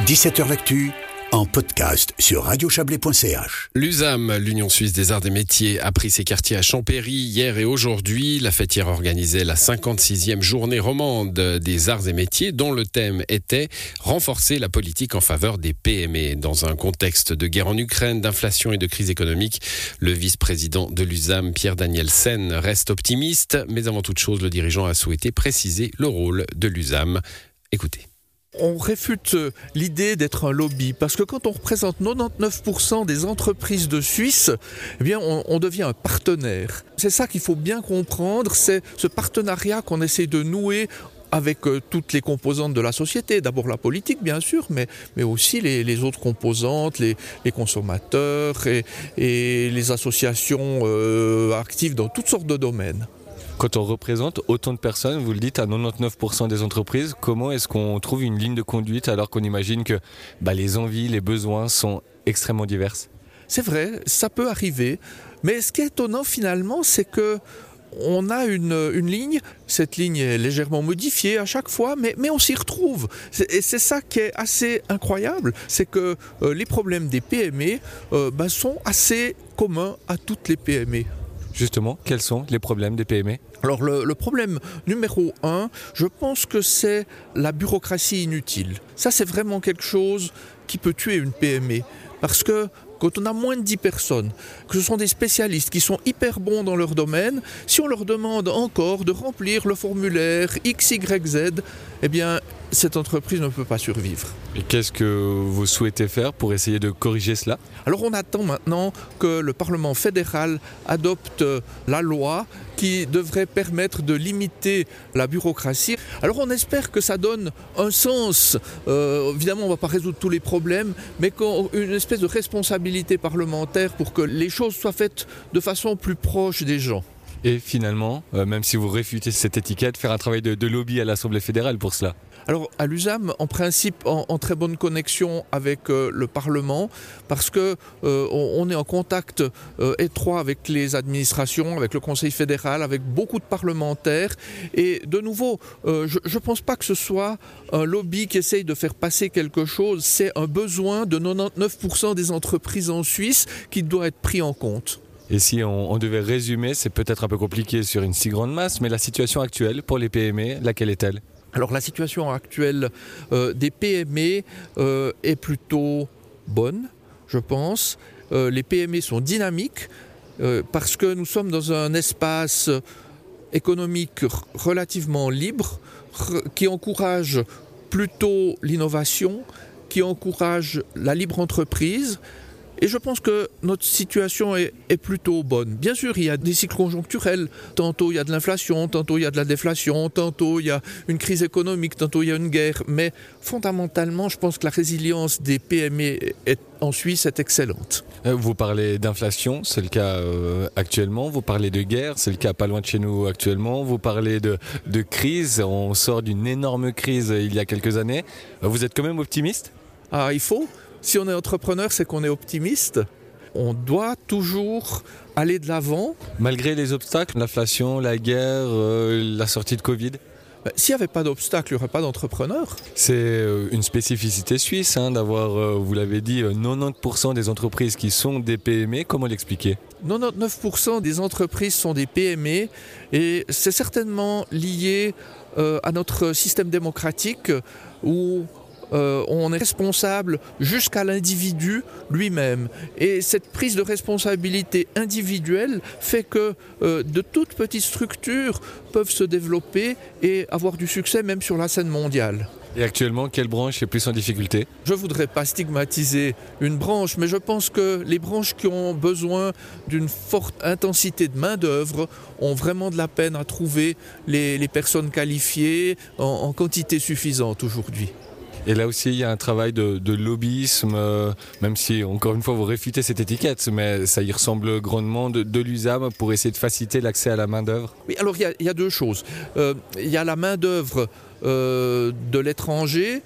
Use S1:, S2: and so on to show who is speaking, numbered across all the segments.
S1: 17h L'actu en podcast sur radiochablais.ch.
S2: L'USAM, l'Union Suisse des Arts et Métiers, a pris ses quartiers à Champéry hier et aujourd'hui. La fêtière organisait la 56e journée romande des arts et métiers dont le thème était renforcer la politique en faveur des PME. Dans un contexte de guerre en Ukraine, d'inflation et de crise économique, le vice-président de l'USAM, Pierre-Daniel Sen, reste optimiste, mais avant toute chose, le dirigeant a souhaité préciser le rôle de l'USAM. Écoutez
S3: on réfute euh, l'idée d'être un lobby parce que quand on représente 99% des entreprises de Suisse, eh bien on, devient un partenaire. C'est ça qu'il faut bien comprendre, c'est ce partenariat qu'on essaie de nouer avec euh, toutes les composantes de la société, d'abord la politique bien sûr, mais, mais aussi les, autres composantes, les, consommateurs et, les associations euh, actives dans toutes sortes de domaines.
S4: Quand on représente autant de personnes, vous le dites, à 99% des entreprises, comment est-ce qu'on trouve une ligne de conduite alors qu'on imagine que bah, les envies, les besoins sont extrêmement diverses?
S3: C'est vrai, ça peut arriver. Mais ce qui est étonnant finalement, c'est que on a une, ligne, cette ligne est légèrement modifiée à chaque fois, mais, on s'y retrouve. Et c'est ça qui est assez incroyable, c'est que euh, les problèmes des PME euh, bah, sont assez communs à toutes les PME.
S4: Justement, quels sont les problèmes des PME
S3: alors le, problème numéro un, je pense que c'est la bureaucratie inutile. Ça c'est vraiment quelque chose qui peut tuer une PME. Parce que quand on a moins de 10 personnes, que ce sont des spécialistes qui sont hyper bons dans leur domaine, si on leur demande encore de remplir le formulaire XYZ, eh bien, cette entreprise ne peut pas survivre.
S4: Et qu'est-ce que vous souhaitez faire pour essayer de corriger cela?
S3: Alors on attend maintenant que le Parlement fédéral adopte la loi qui devrait permettre de limiter la bureaucratie. Alors on espère que ça donne un sens. Euh, évidemment, on ne va pas résoudre tous les problèmes, mais une espèce de responsabilité parlementaire pour que les choses soient faites de façon plus proche des gens.
S4: Et finalement, euh, même si vous réfutez cette étiquette, faire un travail de lobby à l'Assemblée fédérale pour cela
S3: alors à l'USAM, en principe, en, très bonne connexion avec euh, le Parlement, parce que euh, on, est en contact euh, étroit avec les administrations, avec le Conseil fédéral, avec beaucoup de parlementaires. Et de nouveau, je ne pense pas que ce soit un lobby qui essaye de faire passer quelque chose. C'est un besoin de 99% des entreprises en Suisse qui doit être pris en compte.
S4: Et si on, devait résumer, c'est peut-être un peu compliqué sur une si grande masse, mais la situation actuelle pour les PME, laquelle est-elle?
S3: Alors la situation actuelle euh, des PME euh, est plutôt bonne, je pense. Euh, les PME sont dynamiques parce que nous sommes dans un espace économique relativement libre qui encourage plutôt l'innovation, qui encourage la libre entreprise et je pense que notre situation est, plutôt bonne. Bien sûr, il y a des cycles conjoncturels. Tantôt il y a de l'inflation, tantôt il y a de la déflation, tantôt il y a une crise économique, tantôt il y a une guerre. Mais fondamentalement, je pense que la résilience des PME en Suisse est excellente.
S4: Euh, vous parlez d'inflation, c'est le cas euh, actuellement. Vous parlez de guerre, c'est le cas pas loin de chez nous actuellement. Vous parlez de, de crise, on sort d'une énorme crise il y a quelques années. Vous êtes quand même optimiste?
S3: Ah, il faut si on est entrepreneur, c'est qu'on est optimiste. On doit toujours aller de l'avant.
S4: Malgré les obstacles, l'inflation, la guerre, euh, la sortie de Covid
S3: ben, S'il n'y avait pas d'obstacles, il n'y aurait pas d'entrepreneurs.
S4: C'est euh, une spécificité suisse hein, d'avoir, euh, vous l'avez dit, 90% des entreprises qui sont des PME. Comment l'expliquer?
S3: 99% des entreprises sont des PME et c'est certainement lié à notre système démocratique où euh, on est responsable jusqu'à l'individu lui-même. Et cette prise de responsabilité individuelle fait que euh, de toutes petites structures peuvent se développer et avoir du succès même sur la scène mondiale.
S4: Et actuellement, quelle branche est plus en difficulté?
S3: Je ne voudrais pas stigmatiser une branche, mais je pense que les branches qui ont besoin d'une forte intensité de main-d'œuvre ont vraiment de la peine à trouver les, personnes qualifiées en quantité suffisante aujourd'hui.
S4: Et là aussi, il y a un travail de, lobbyisme, euh, même si, encore une fois, vous réfutez cette étiquette, mais ça y ressemble grandement de, l'USAM pour essayer de faciliter l'accès à la main-d'œuvre.
S3: Oui, alors il y, a deux choses. Euh, il y a la main-d'œuvre euh, de l'étranger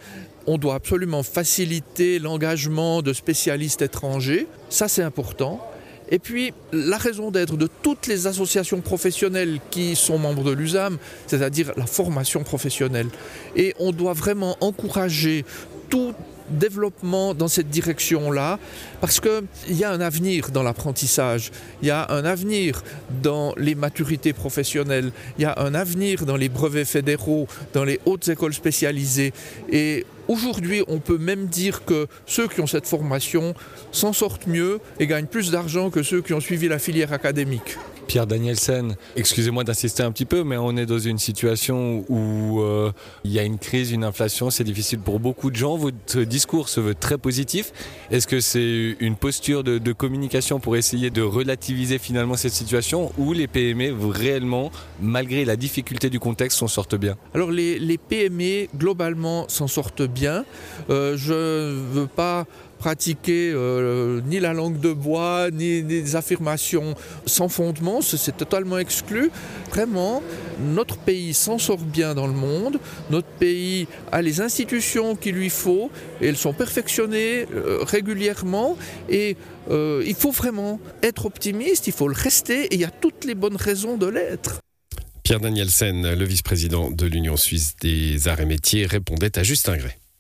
S3: on doit absolument faciliter l'engagement de spécialistes étrangers. Ça, c'est important. Et puis, la raison d'être de toutes les associations professionnelles qui sont membres de l'USAM, c'est-à-dire la formation professionnelle. Et on doit vraiment encourager toutes développement dans cette direction-là, parce qu'il y a un avenir dans l'apprentissage, il y a un avenir dans les maturités professionnelles, il y a un avenir dans les brevets fédéraux, dans les hautes écoles spécialisées. Et Aujourd'hui, on peut même dire que ceux qui ont cette formation s'en sortent mieux et gagnent plus d'argent que ceux qui ont suivi la filière académique.
S4: Pierre Danielsen, excusez-moi d'insister un petit peu, mais on est dans une situation où euh, il y a une crise, une inflation, c'est difficile pour beaucoup de gens. Votre discours se veut très positif. Est-ce que c'est une posture de, communication pour essayer de relativiser finalement cette situation ou les PME réellement, malgré la difficulté du contexte, s'en sortent bien?
S3: Alors les, les PME globalement s'en sortent bien. Euh, je ne veux pas pratiquer euh, ni la langue de bois, ni, des affirmations sans fondement, c'est totalement exclu. Vraiment, notre pays s'en sort bien dans le monde, notre pays a les institutions qu'il lui faut, et elles sont perfectionnées euh, régulièrement, et euh, il faut vraiment être optimiste, il faut le rester, et il y a toutes les bonnes raisons de l'être.
S2: Pierre Danielsen, le vice-président de l'Union suisse des arts et métiers, répondait à Justin Gray.